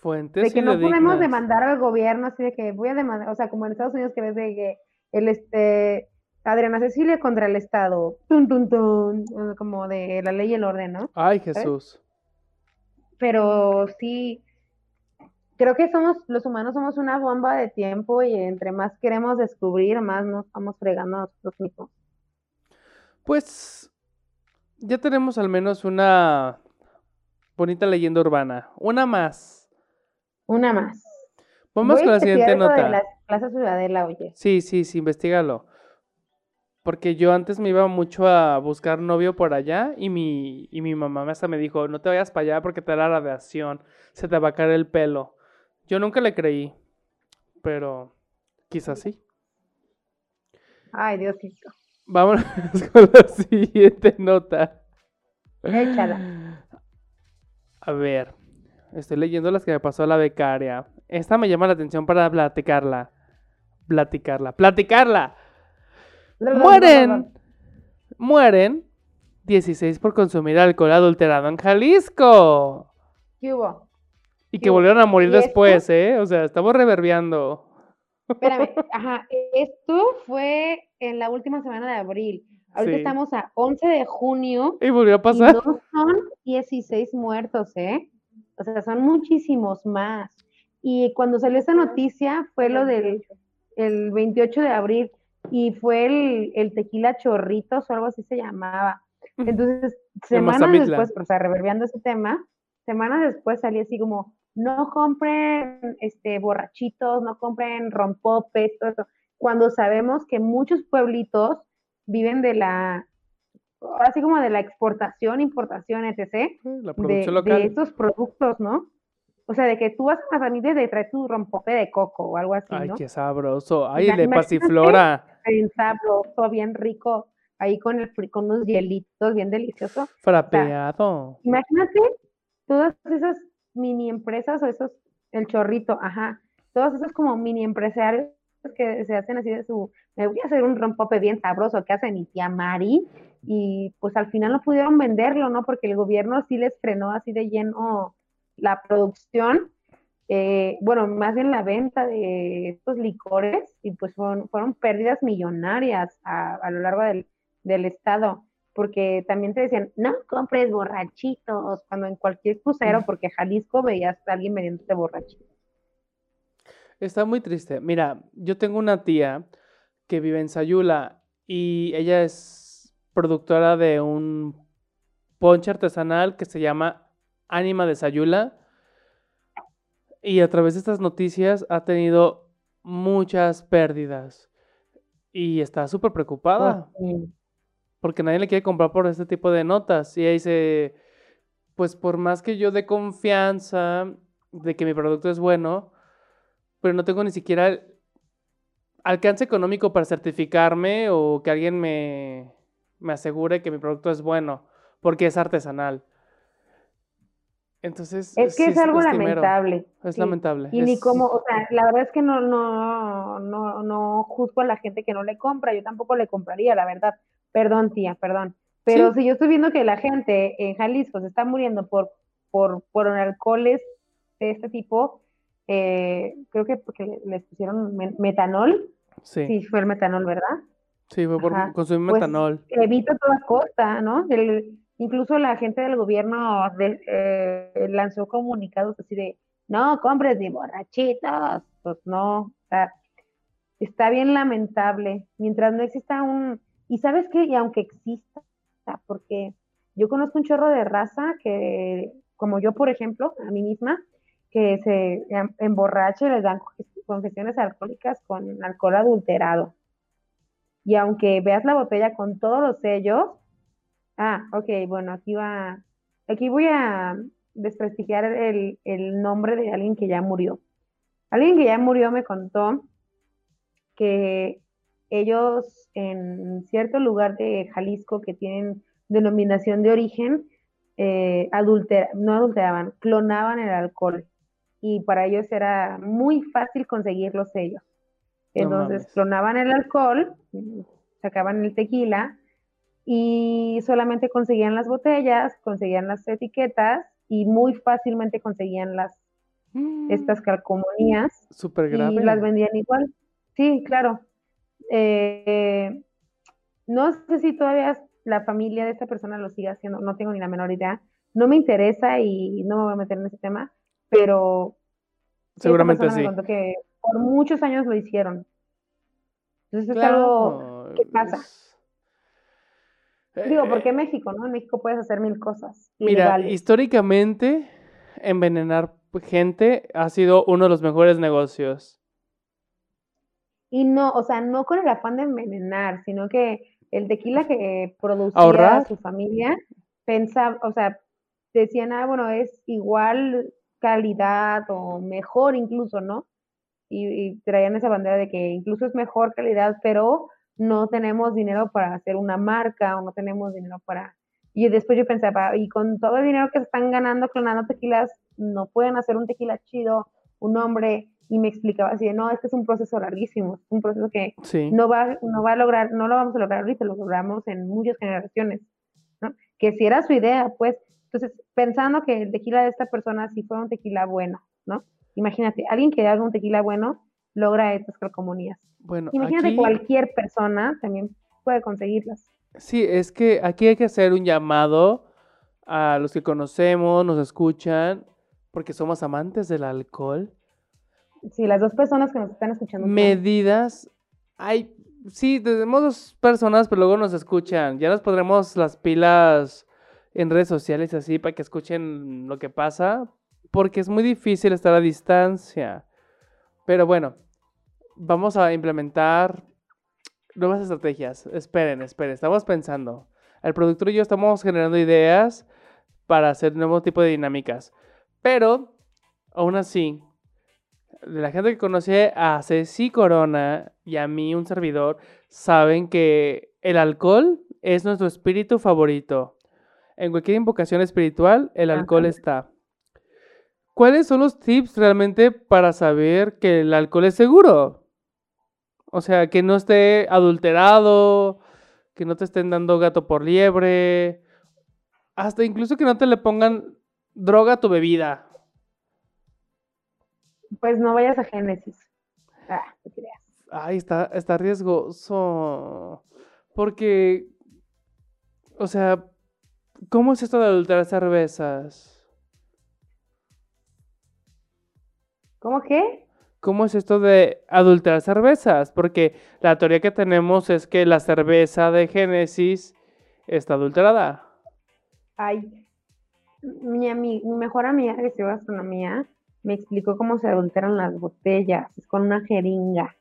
Fuentes de que no podemos demandar al gobierno, así de que voy a demandar, o sea, como en Estados Unidos que ves de que el este Adriana Cecilia contra el Estado, tun, tun, tun, como de la ley y el orden, ¿no? Ay, Jesús. Pero sí, creo que somos, los humanos somos una bomba de tiempo y entre más queremos descubrir, más nos vamos fregando a nosotros mismos. Pues ya tenemos al menos una bonita leyenda urbana. Una más. Una más. Vamos con la siguiente nota. De la Plaza Ciudadela, oye. Sí, sí, sí, investigalo. Porque yo antes me iba mucho a buscar novio por allá y mi, y mi mamá hasta me dijo, no te vayas para allá porque te da la radiación, se te va a caer el pelo. Yo nunca le creí, pero quizás sí. Ay, Diosito. Vámonos con la siguiente nota. Échala. A ver. Estoy leyendo las que me pasó la becaria. Esta me llama la atención para platicarla. Platicarla. ¡Platicarla! mueren. Mueren 16 por consumir alcohol adulterado en Jalisco. ¿Qué hubo? Y que volvieron a morir después, ¿eh? O sea, estamos reverbiando. Espérame, ajá, esto fue en la última semana de abril. Ahorita estamos a 11 de junio. Y volvió a pasar. Y no son 16 muertos, ¿eh? O sea, son muchísimos más. Y cuando salió esta noticia fue lo del el 28 de abril y fue el, el tequila chorritos o algo así se llamaba. Entonces, semanas después, o sea, reverbiando ese tema, semanas después salía así como, no compren este borrachitos, no compren rompopes, todo eso. Cuando sabemos que muchos pueblitos viven de la así como de la exportación, importación, etc. La producción de, local. de estos productos, ¿no? O sea, de que tú vas a salir de traer tu rompope de coco o algo así, Ay, ¿no? qué sabroso. Ay, de pasiflora. Bien sabroso, bien rico. Ahí con, el, con unos hielitos, bien delicioso. Frapeado. imagínate todas esas mini empresas o esos, el chorrito, ajá. Todos esos como mini empresarios que se hacen así de su, me voy a hacer un rompope bien sabroso que hace mi tía Mari y pues al final no pudieron venderlo, ¿no? Porque el gobierno sí les frenó así de lleno la producción, eh, bueno, más bien la venta de estos licores y pues fueron, fueron pérdidas millonarias a, lo largo del, del estado porque también te decían, no compres borrachitos, cuando en cualquier crucero, porque Jalisco veías a alguien vendiéndote borrachitos. Está muy triste. Mira, yo tengo una tía que vive en Sayula y ella es productora de un ponche artesanal que se llama Ánima de Sayula. Y a través de estas noticias ha tenido muchas pérdidas. Y está súper preocupada. Porque nadie le quiere comprar por este tipo de notas. Y ella dice, pues por más que yo dé confianza de que mi producto es bueno, pero no tengo ni siquiera alcance económico para certificarme o que alguien me, me asegure que mi producto es bueno, porque es artesanal. Entonces, es que es algo lamentable. Es lamentable. Y ni como, o sea, la verdad es que no, no, no, no juzgo a la gente que no le compra, yo tampoco le compraría, la verdad. Perdón, tía, perdón. Pero si yo estoy viendo que la gente en Jalisco se está muriendo por, por, por alcoholes de este tipo, eh, creo que porque les pusieron metanol. Sí. fue el metanol, ¿verdad? Sí, fue por consumir pues, metanol. Evita toda costa, ¿no? incluso la gente del gobierno eh, lanzó comunicados así de, no, compres de borrachitos. Pues no, está bien lamentable. Mientras no exista un... Y sabes qué, y aunque exista, porque yo conozco un chorro de raza que, como yo, por ejemplo, a mí misma, que se emborracha y les dan confesiones alcohólicas con alcohol adulterado. Y aunque veas la botella con todos los sellos, ah, ok, bueno, aquí va, aquí voy a desprestigiar el, el nombre de alguien que ya murió. Alguien que ya murió me contó que ellos en cierto lugar de Jalisco que tienen denominación de origen, eh, no adulteraban, clonaban el alcohol y para ellos era muy fácil conseguir los sellos. Entonces clonaban el alcohol, sacaban el tequila y solamente conseguían las botellas, conseguían las etiquetas y muy fácilmente conseguían las mm. estas calcomanías Súper grave. y las vendían igual. Sí, claro. Eh, no sé si todavía la familia de esta persona lo sigue haciendo, no tengo ni la menor idea. No me interesa y no me voy a meter en ese tema, pero seguramente sí. Que por muchos años lo hicieron. Entonces es algo que pasa. Digo, eh, porque México, ¿no? En México puedes hacer mil cosas. Mira, históricamente, envenenar gente ha sido uno de los mejores negocios. Y no, o sea, no con el afán de envenenar, sino que el tequila que producía su familia, pensaba, o sea, decían, ah, bueno, es igual calidad o mejor incluso, ¿no? Y, traían esa bandera de que incluso es mejor calidad, pero no tenemos dinero para hacer una marca o no tenemos dinero para... Y después yo pensaba, y con todo el dinero que se están ganando clonando tequilas, no pueden hacer un tequila chido, un nombre y me explicaba así, no, es que es un proceso larguísimo, un proceso que no, va, no va a lograr, no lo vamos a lograr ahorita, lo logramos en muchas generaciones, ¿no? Que si era su idea, pues, entonces, pensando que el tequila de esta persona sí fue un tequila bueno, ¿no? Imagínate, alguien que haga un tequila bueno logra estas calcomanías. Bueno, Imagínate cualquier persona también puede conseguirlas. Sí, es que aquí hay que hacer un llamado a los que conocemos, nos escuchan, porque somos amantes del alcohol Sí, las dos personas que nos están escuchando. Medidas. Hay, sí, tenemos dos personas, pero luego nos escuchan. Ya nos pondremos las pilas en redes sociales así para que escuchen lo que pasa, porque es muy difícil estar a distancia. Pero bueno, vamos a implementar nuevas estrategias. Esperen, esperen, estamos pensando. El productor y yo estamos generando ideas para hacer nuevo tipo de dinámicas. Pero, aún así, la gente que conoce a Ceci Corona y a mí, un servidor, saben que el alcohol es nuestro espíritu favorito. En cualquier invocación espiritual, el alcohol está. ¿Cuáles son los tips realmente para saber que el alcohol es seguro? O sea, que no esté adulterado, que no te estén dando gato por liebre, hasta incluso que no te le pongan droga a tu bebida. Pues no vayas a Génesis. Ah, te creas. Ay, está, está riesgoso. Porque, o sea, ¿cómo es esto de adulterar cervezas? ¿Cómo qué? ¿Cómo es esto de adulterar cervezas? Porque la teoría que tenemos es que la cerveza de Génesis está adulterada. Ay, mi, mi mejor amiga que estudió gastronomía me explicó cómo se adulteran las botellas, es con una jeringa.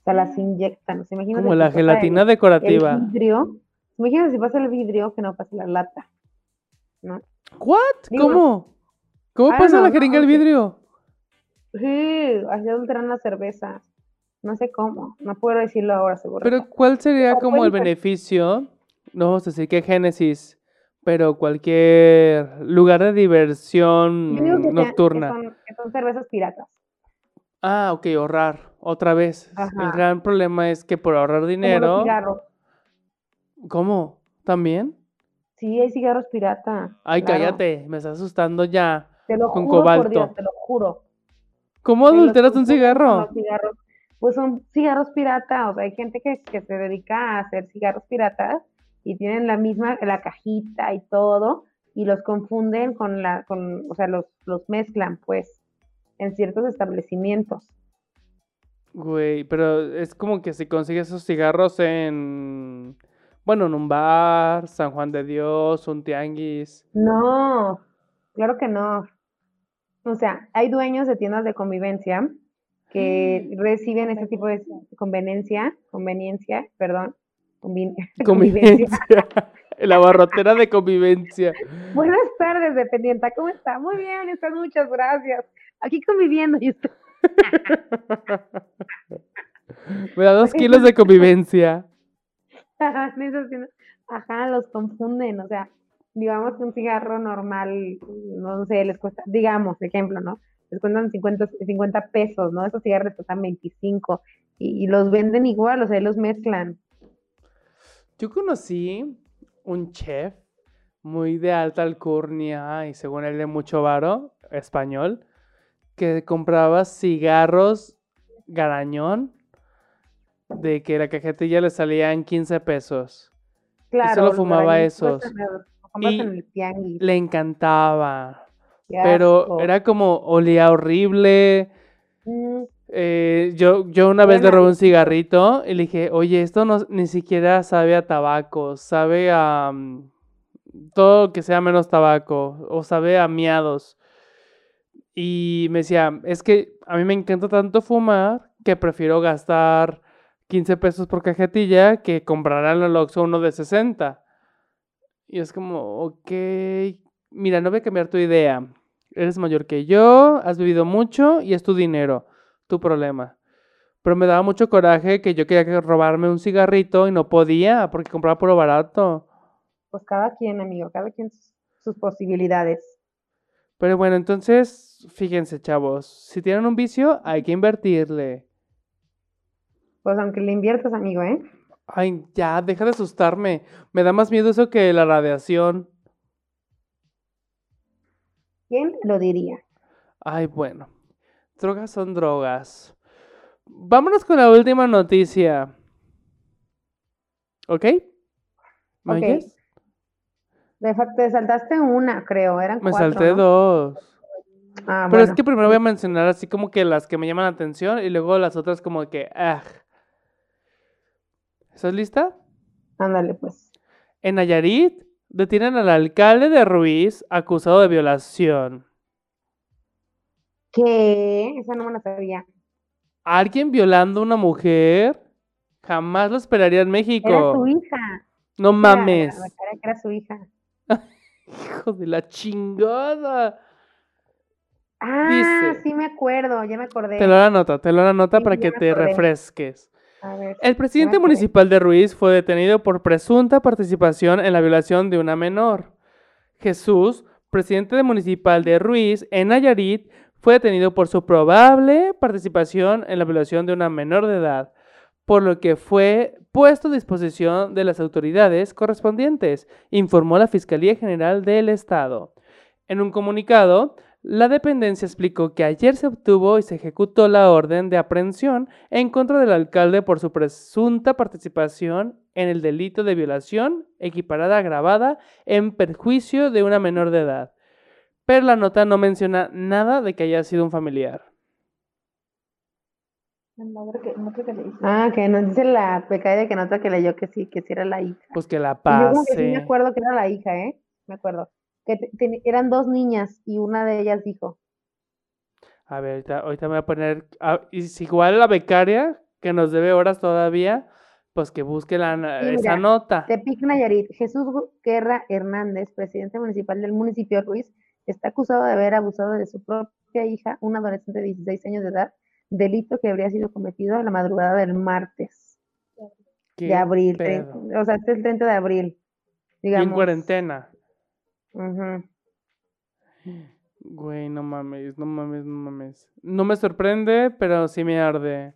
O sea, las inyectan. Como la gelatina decorativa. El vidrio. Imagínate si pasa el vidrio que no pasa la lata. ¿No? ¿What? ¿Cómo? ¿Cómo ah, pasa la jeringa el vidrio? Sí, así adulteran las cervezas. No sé cómo, no puedo decirlo ahora seguro. Pero ¿cuál sería como el beneficio? No vamos a decir que Génesis pero cualquier lugar de diversión nocturna. que, son, cervezas piratas. Ah, ok, ahorrar, otra vez. El gran problema es que por ahorrar dinero... ¿Cómo? ¿También? Sí, hay cigarros pirata. Ay, cállate, me estás asustando ya. Te lo con juro cobalto. te lo juro. ¿Cómo adulteras un cigarro? Pues son cigarros piratas, o sea, hay gente que, que se dedica a hacer cigarros piratas y tienen la misma, la cajita y todo, y los confunden con la, con, o sea, los, los mezclan, pues, en ciertos establecimientos. Güey, pero es como que si consigues esos cigarros en, bueno, en un bar, San Juan de Dios, un tianguis. No, claro que no. O sea, hay dueños de tiendas de convivencia que reciben este tipo de conveniencia, conveniencia, perdón, convi- Convivencia. La barrotera de convivencia. Buenas tardes, dependienta, ¿cómo está? Muy bien, estás, muchas gracias. Aquí conviviendo y usted. Me da dos kilos de convivencia. Ajá, los confunden, o sea, digamos que un cigarro normal, no sé, les cuesta, digamos, ejemplo, ¿no? Les cuestan 50, 50 pesos, ¿no? Esos cigarros cuestan 25 y, y los venden igual, o sea, los mezclan. Yo conocí un chef muy de alta alcurnia y según él de mucho varo, español, que compraba cigarros garañón de que la cajetilla le salía en 15 pesos. Claro. solo los fumaba esos. Y en el tianguis. Le encantaba, Qué pero asco. era como olía horrible. Mm, Eh, yo, yo una vez le robé un cigarrito y le dije, oye, esto no, ni siquiera sabe a tabaco, sabe a mm, todo que sea menos tabaco o sabe a miados. Y me decía, es que a mí me encanta tanto fumar que prefiero gastar 15 pesos por cajetilla que comprar en el Oxxo uno de 60. Y es como, ok, mira, no voy a cambiar tu idea. Eres mayor que yo, has vivido mucho y es tu dinero, tu problema. Pero me daba mucho coraje que yo quería que robarme un cigarrito y no podía porque compraba puro barato. Pues cada quien, amigo, cada quien sus, sus posibilidades. Pero bueno, entonces, fíjense, chavos, si tienen un vicio, hay que invertirle. Pues aunque le inviertas, amigo, ¿eh? Ay, ya, deja de asustarme. Me da más miedo eso que la radiación. ¿Quién lo diría? Ay, bueno. Drogas son drogas. Vámonos con la última noticia. ¿Ok? ¿Me oyes? De fa- te saltaste una, creo, eran Me cuatro, salté ¿no? dos. Ah, Pero es que primero voy a mencionar así como que las que me llaman la atención y luego las otras como que, ah. ¿Estás lista? Ándale, pues. En Nayarit detienen al alcalde de Ruiz acusado de violación. ¿Qué? Esa no me la sabía. ¿Alguien violando a una mujer? Jamás lo esperaría en Era México. su hija. No Era- mames. Era, era que era su hija. Hijo de la chingada. Ah, Dice- sí me acuerdo, ya me acordé. Te lo la nota, te lo la nota Sí, para que te acordé. refresques. Ver, El presidente municipal de Ruiz fue detenido por presunta participación en la violación de una menor. Jesús, presidente municipal de Ruiz en Nayarit, fue detenido por su probable participación en la violación de una menor de edad, por lo que fue puesto a disposición de las autoridades correspondientes, informó la Fiscalía General del Estado. En un comunicado, la dependencia explicó que ayer se obtuvo y se ejecutó la orden de aprehensión en contra del alcalde por su presunta participación en el delito de violación equiparada agravada en perjuicio de una menor de edad. Pero la nota no menciona nada de que haya sido un familiar. Ah, que nos dice la becaria que nota que leyó que sí, que sí era la hija. Pues que la Y yo como que sí me pase. acuerdo que era la hija, ¿eh? Me acuerdo. Que te- eran dos niñas y una de ellas dijo, A ver, ahorita, ahorita me voy a poner. ah, y si igual la becaria, que nos debe horas todavía, pues que busque la, Sí, esa mira, nota. Tepic Nayarit, Jesús Gu- Guerra Hernández, presidente municipal del municipio Ruiz, está acusado de haber abusado de su propia hija, una adolescente de 16 años de edad, delito que habría sido cometido a la madrugada del martes ¿Qué de abril, o sea, este es el 30 de abril, en digamos. Güey, no mames, no mames, no mames. No me sorprende, pero sí me arde.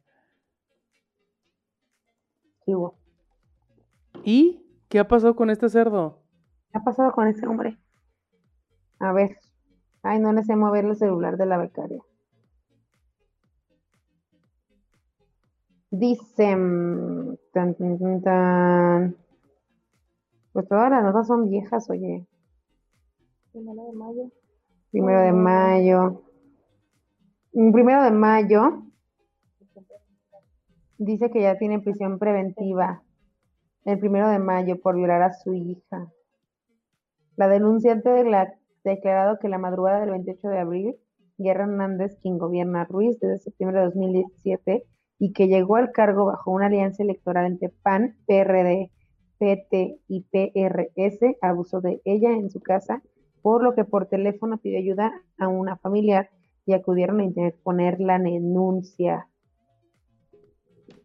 ¿Y qué ha pasado con este cerdo? ¿Qué ha pasado con ese hombre? A ver. Ay, no le sé mover el celular de la becaria. Dice. mm, tan, tan, tan. Pues todas las notas son viejas, oye. Primero de mayo. Primero de mayo. Mm, Primero de mayo. Dice que ya tiene prisión preventiva. El primero de mayo por violar a su hija. La denunciante de la- declarado que la madrugada del 28 de abril Guerra Hernández, quien gobierna Ruiz desde septiembre de 2017 y que llegó al cargo bajo una alianza electoral entre PAN, PRD, PT y PRS, abusó de ella en su casa, por lo que por teléfono pidió ayuda a una familiar y acudieron a interponer la denuncia.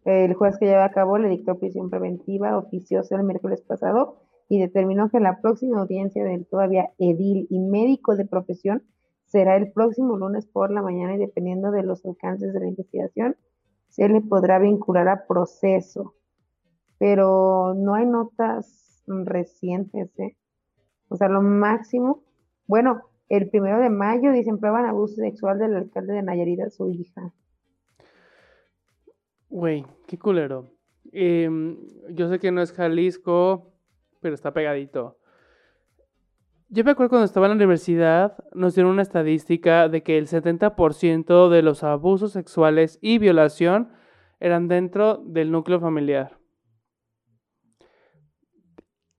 El juez que lleva a cabo le dictó prisión preventiva oficiosa el miércoles pasado y determinó que la próxima audiencia del todavía edil y médico de profesión será el próximo lunes por la mañana y dependiendo de los alcances de la investigación, se le podrá vincular a proceso. Pero no hay notas recientes, ¿eh? O sea, lo máximo, bueno, el primero de mayo dicen prueban abuso sexual del alcalde de Nayarit a su hija. Güey, qué culero. Em, yo sé que no es Jalisco, pero está pegadito. Yo me acuerdo cuando estaba en la universidad, nos dieron una estadística de que el 70% de los abusos sexuales y violación eran dentro del núcleo familiar.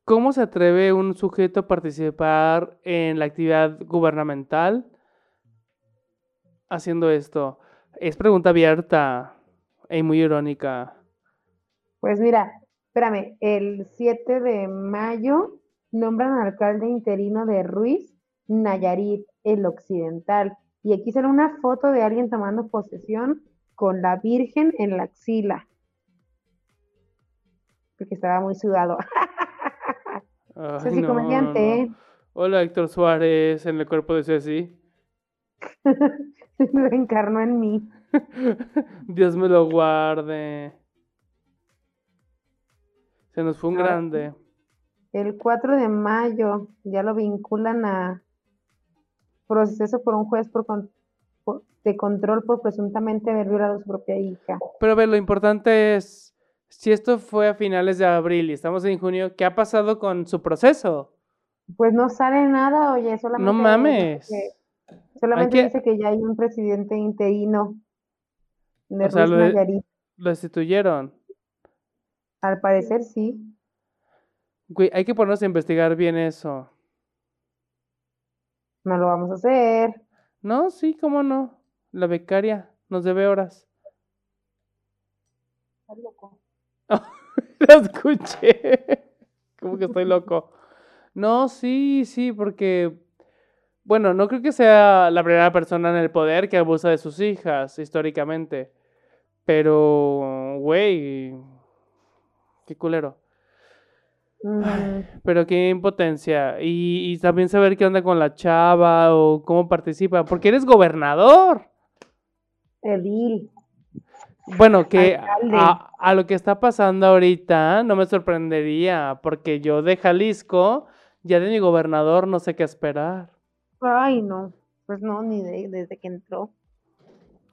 ¿Cómo se atreve un sujeto a participar en la actividad gubernamental haciendo esto? Es pregunta abierta y muy irónica. Pues mira, espérame, el 7 de mayo nombran al alcalde interino de Ruiz, Nayarit, el occidental. Y aquí sale una foto de alguien tomando posesión con la Virgen en la axila. Porque estaba muy sudado. Ceci comediante. ¿eh? Hola, Héctor Suárez, en el cuerpo de Ceci. Lo encarnó en mí. Dios me lo guarde. Se nos fue un grande. El 4 de mayo ya lo vinculan a proceso por un juez por, de control por presuntamente haber violado a su propia hija. Pero a ver, lo importante es si esto fue a finales de abril y estamos en junio, ¿qué ha pasado con su proceso? Pues no sale nada, oye, solamente. No mames. solamente dice que ya hay un presidente interino de o sea, lo, lo, destituyeron. Al parecer sí. Güey, hay que ponernos a investigar bien eso. No lo vamos a hacer. No, sí, cómo no. La becaria nos debe horas. Estás loco. Lo escuché. ¿Cómo que estoy loco? No, sí, sí, porque. Bueno, no creo que sea la primera persona en el poder que abusa de sus hijas, históricamente. Pero, güey. Qué culero. pero qué impotencia. Y, y, también saber qué onda con la chava o cómo participa. Porque eres gobernador. Edil. Bueno, que a, lo que está pasando ahorita no me sorprendería, porque yo de Jalisco, ya de mi gobernador, no sé qué esperar. Ay, no, pues no, ni desde que entró.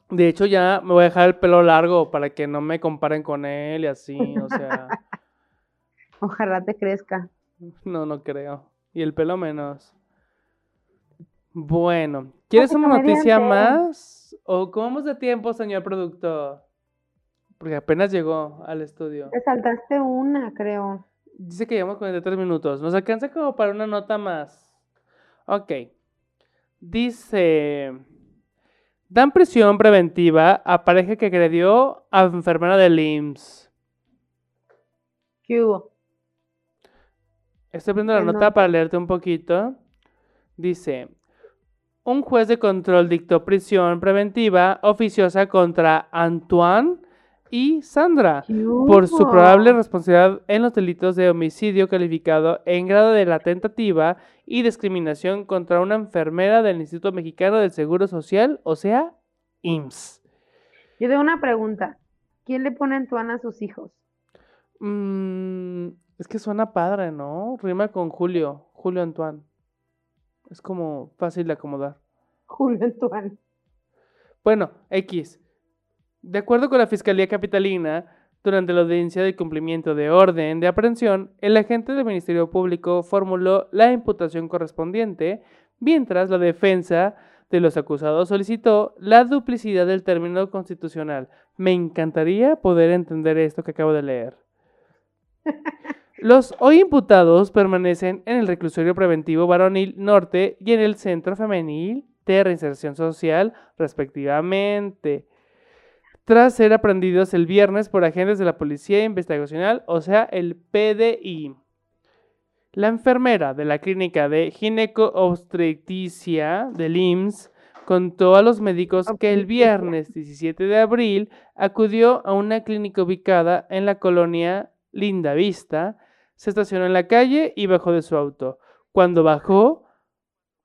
De hecho, ya me voy a dejar el pelo largo para que no me comparen con él y así, o sea. Ojalá te crezca. No, no creo. Y el pelo menos. Bueno, ¿quieres una noticia más? ¿O cómo vamos de tiempo, señor productor? Porque apenas llegó al estudio. Te saltaste una, creo. Dice que llevamos 43 minutos. Nos alcanza como para una nota más. Ok. Dice. Dan prisión preventiva a pareja que agredió a enfermera de IMSS. ¿Qué hubo? Estoy viendo la nota para leerte un poquito. Dice, un juez de control dictó prisión preventiva oficiosa contra Antoine y Sandra por su probable responsabilidad en los delitos de homicidio calificado en grado de la tentativa y discriminación contra una enfermera del Instituto Mexicano del Seguro Social, o sea, IMSS. Yo tengo una pregunta. ¿Quién le pone Antoine a sus hijos? Mm, es que suena padre, ¿no? Rima con Julio, Julio Antoine. Es como fácil de acomodar. Julio Antoine. Bueno, X. De acuerdo con la Fiscalía Capitalina, durante la audiencia de cumplimiento de orden de aprehensión, el agente del Ministerio Público formuló la imputación correspondiente, mientras la defensa de los acusados solicitó la duplicidad del término constitucional. Me encantaría poder entender esto que acabo de leer. Los hoy imputados permanecen en el reclusorio preventivo varonil norte y en el centro femenil de reinserción social, respectivamente, tras ser aprendidos el viernes por agentes de la Policía Investigacional, o sea, el PDI. La enfermera de la clínica de gineco-obstetricia del IMSS contó a los médicos que el viernes 17 de abril acudió a una clínica ubicada en la colonia Linda Vista, se estacionó en la calle y bajó de su auto. Cuando bajó,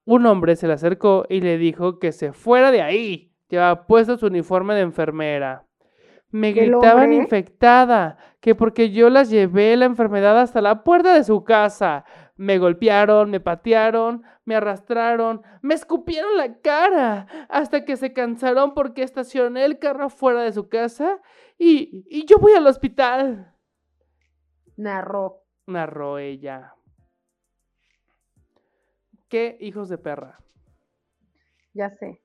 un hombre se le acercó y le dijo que se fuera de ahí. Llevaba puesto su uniforme de enfermera. Me gritaban infectada, que porque yo las llevé la enfermedad hasta la puerta de su casa. Me golpearon, me patearon, me arrastraron, me escupieron la cara, hasta que se cansaron porque estacioné el carro fuera de su casa y, y yo voy al hospital. Narró. Narró ella. ¿Qué hijos de perra? Ya sé.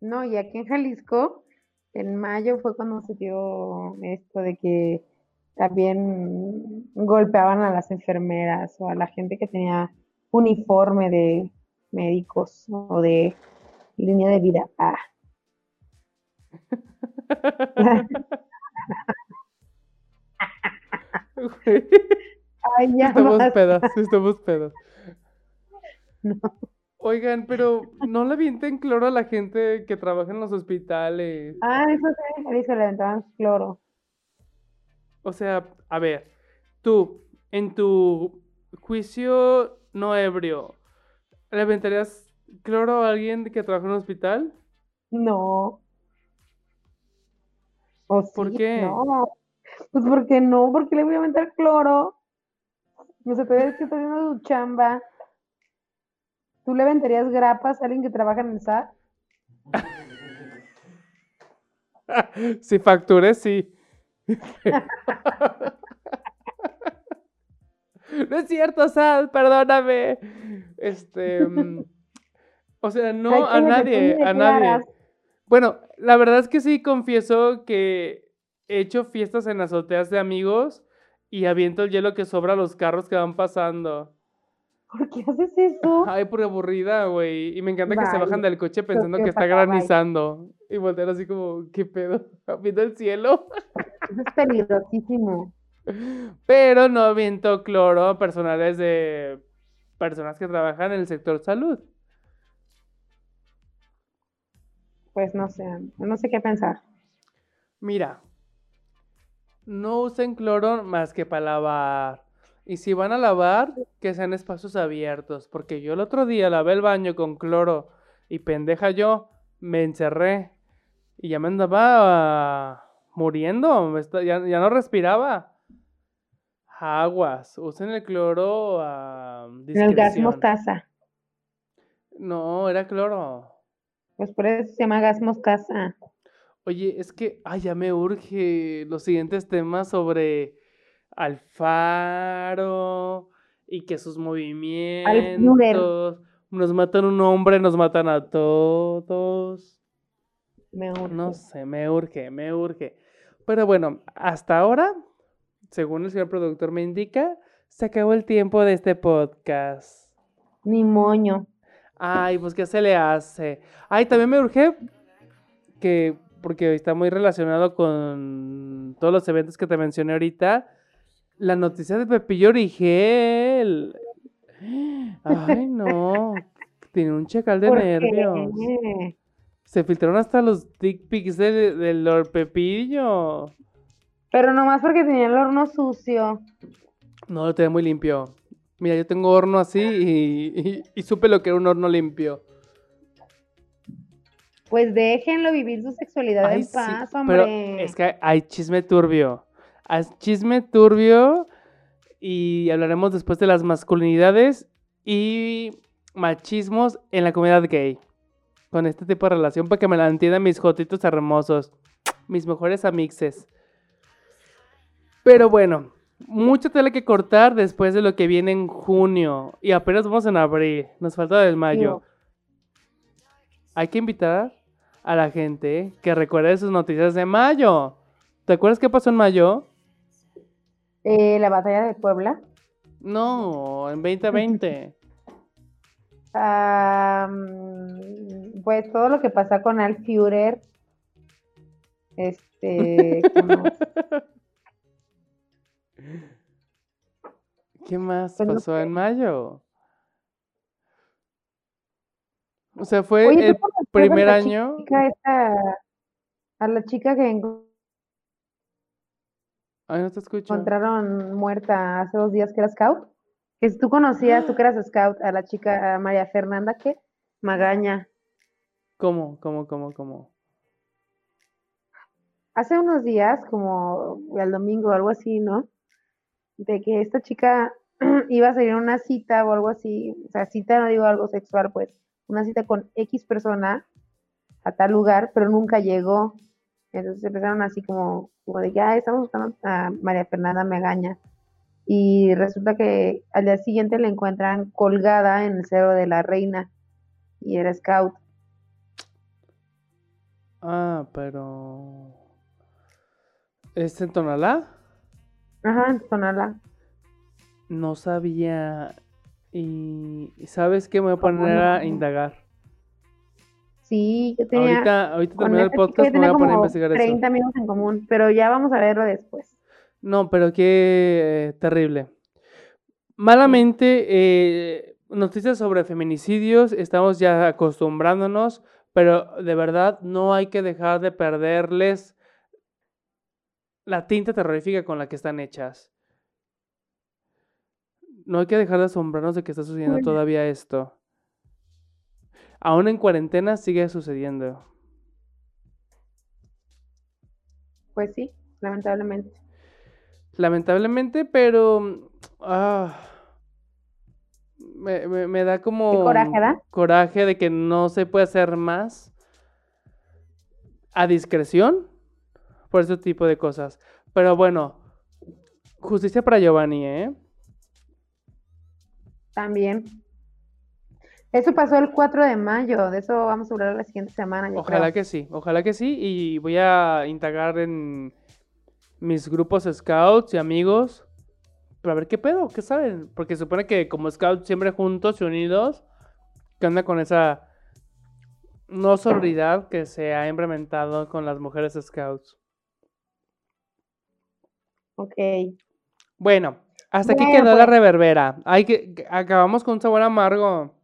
No, y aquí en Jalisco, en mayo fue cuando se dio esto de que también golpeaban a las enfermeras o a la gente que tenía uniforme de médicos o de línea de vida. Ah. Ay, ya estamos pedas, estamos pedas. No. Oigan, pero no le avienten cloro a la gente que trabaja en los hospitales. Ah, eso sí, dice, le aventaban cloro. O sea, a ver, tú, en tu juicio no ebrio, ¿le aventarías cloro a alguien que trabaja en un hospital? No. ¿Por qué? No. Pues porque no, porque le voy a aventar cloro. No se puede decir que está haciendo su chamba. ¿Tú le venderías grapas a alguien que trabaja en el SAT? si facture, sí. no es cierto, SAT, perdóname. Este. Mm, o sea, no a nadie, a nadie. Bueno, la verdad es que sí confieso que he hecho fiestas en azoteas de amigos y aviento el hielo que sobra a los carros que van pasando. ¿Por qué haces eso? Ay, por aburrida, güey. Y me encanta que se bajan del coche pensando que está granizando. Y voltear así como, ¿qué pedo? Viendo el cielo. Eso es peligrosísimo. Pero no aviento cloro personales de personas que trabajan en el sector salud. Pues no sé, no sé qué pensar. Mira, no usen cloro más que para lavar. Y si van a lavar, que sean espacios abiertos. Porque yo el otro día lavé el baño con cloro y pendeja yo me encerré y ya me andaba muriendo. ya, no respiraba. Aguas, usen el cloro a El gas mostaza. No, era cloro. Pues por eso se llama gas mostaza. Oye, es que, ay, ya me urge los siguientes temas sobre Alfaro y que sus movimientos nos matan un hombre, nos matan a todos. Me urge. No sé, me urge, me urge. Pero bueno, hasta ahora, según el señor productor me indica, se acabó el tiempo de este podcast. Ni moño. Ay, pues ¿qué se le hace? Ay, también me urge que, porque está muy relacionado con todos los eventos que te mencioné ahorita, la noticia de Pepillo Origel. Ay, no. Tiene un chacal de nervios. Se filtraron hasta los dick pics del Lord Pepillo. Pero nomás porque tenía el horno sucio. No, lo tenía muy limpio. Mira, yo tengo horno así y, supe lo que era un horno limpio. Pues déjenlo vivir su sexualidad en paz, hombre. Pero es que hay chisme turbio chisme turbio y hablaremos después de las masculinidades y machismos en la comunidad gay. Con este tipo de relación para que me la entiendan mis jotitos hermosos, mis mejores amixes. Pero bueno, mucho tela que cortar después de lo que viene en junio. Y apenas vamos en abril. Nos falta el mayo. Hay que invitar a la gente que recuerde sus noticias de mayo. ¿Te acuerdas qué pasó en mayo? Eh, la batalla de Puebla. No, en 2020. Ah, mm, pues todo lo que pasa con Al Führer. Este. como- ¿Qué más Pues pasó en mayo? O sea, fue Oye, ¿tú el primer año. esta- a la chica que enco- Ay, no te escucho. encontraron muerta hace dos días que era scout? Que tú conocías, tú que eras scout, a la chica a María Fernanda, ¿qué? Magaña. ¿Cómo? ¿Cómo? ¿Cómo? ¿Cómo? Hace unos días, como el domingo o algo así, ¿no? De que esta chica iba a salir a una cita o algo así, o sea, cita no digo algo sexual, pues, una cita con X persona a tal lugar, pero nunca llegó. Entonces empezaron así como, como de que, "Ay, estamos buscando a María Fernanda Megaña. Y resulta que al día siguiente la encuentran colgada en el cerro de la reina y era scout. Ah, pero. ¿Es en Tonalá? Ajá, en Tonalá. No sabía. Y ¿sabes qué? Me voy a ¿Cómo poner a indagar. Sí, yo tenía, Ahorita, ahorita con termino el chica podcast, me voy a poner a investigar eso. 30 amigos en común, pero ya vamos a verlo después. No, pero qué eh, terrible. Malamente, eh, noticias sobre feminicidios, estamos ya acostumbrándonos, pero de verdad no hay que dejar de perderles la tinta terrorífica con la que están hechas. No hay que dejar de asombrarnos de que está sucediendo Bueno. todavía esto. Aún en cuarentena sigue sucediendo. Pues sí, lamentablemente. Lamentablemente, pero ah, me, me- me da como coraje da? coraje de que no se puede hacer más a discreción por ese tipo de cosas. Pero bueno, justicia para Giovanni, ¿eh? También. Eso pasó el 4 de mayo, de eso vamos a hablar la siguiente semana, Ojalá creo. que sí, ojalá que sí. Y voy a indagar en mis grupos scouts y amigos para ver qué pedo, qué saben. Porque se supone que como scouts siempre juntos y unidos, ¿qué onda con esa no sororidad que se ha implementado con las mujeres scouts? Ok. Bueno, hasta aquí quedó la pues. reverbera. Hay que, que- acabamos con un sabor amargo.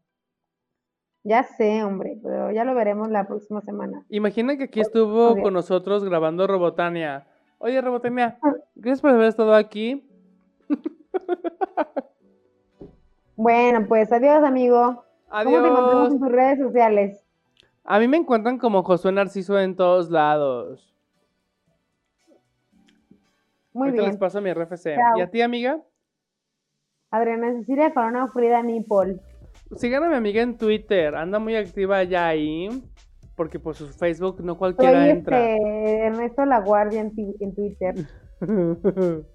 Ya sé, hombre, pero ya lo veremos la próxima semana. Imagina que aquí estuvo con nosotros grabando Robotania. Oye, Robotania, Ah. gracias por haber estado aquí. Bueno, pues adiós, amigo. ¿Cómo te encontramos Adiós. en tus redes sociales? A mí me encuentran como Josué Narciso en todos lados. Muy Ahorita les bien. paso mi RFC. Chao. ¿Y a ti, amiga? Adriana Cecilia Corona Frida Nipol. Sigan a mi amiga en Twitter. Anda muy activa ya ahí. Porque por su Facebook no Soy cualquiera entra. este Ernesto La Guardia en, Twitter.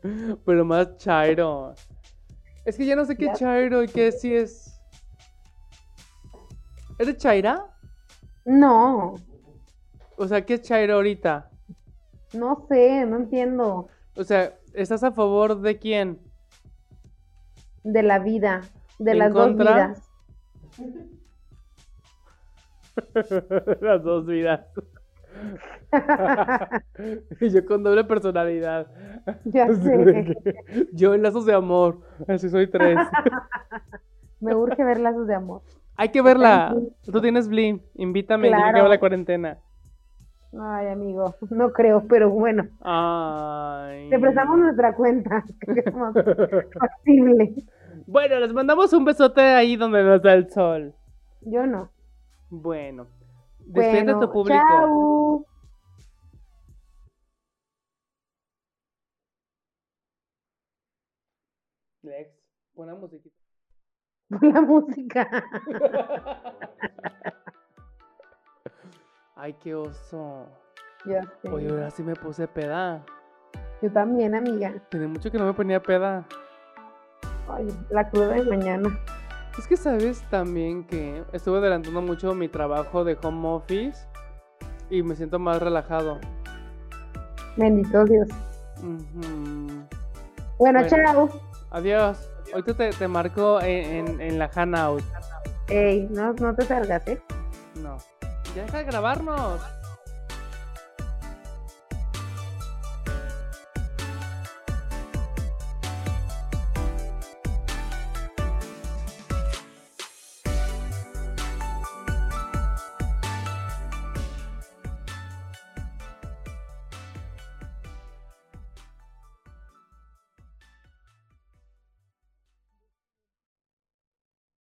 Pero más Chairo. Es que ya no sé qué Ya. Chairo y qué si es. ¿Eres Chaira? No, O sea, ¿qué es Chairo ahorita? no sé, no entiendo. O sea, ¿estás a favor de quién? De la vida, de ¿En las dos vidas. Las dos vidas. y yo con doble personalidad. Ya sé. Yo en lazos de amor. Así soy tres. Me urge ver lazos de amor. Hay que verla. Tú tienes Blim. Invítame. Yo Claro. la cuarentena. Ay, amigo, no creo, pero bueno, Ay. te prestamos nuestra cuenta. que es más factible. Bueno, les mandamos un besote ahí donde nos da el sol. Yo no. Bueno. Despide a Bueno, tu público. chao. Lex, pon la musiquita. La música. Ay, qué oso. Ya sé. Oye, ahora sí me puse peda. Yo también, amiga. Tiene mucho que no me ponía peda. Ay, la cruda de mañana. Es que sabes también que estuve adelantando mucho mi trabajo de home office y me siento más relajado. Bendito Dios. Bueno, Bueno. chao. Adiós. Ahorita te, te marco en, en, en la Hanout. Ey, no, no te salgas, ¿eh? No. Ya deja de grabarnos.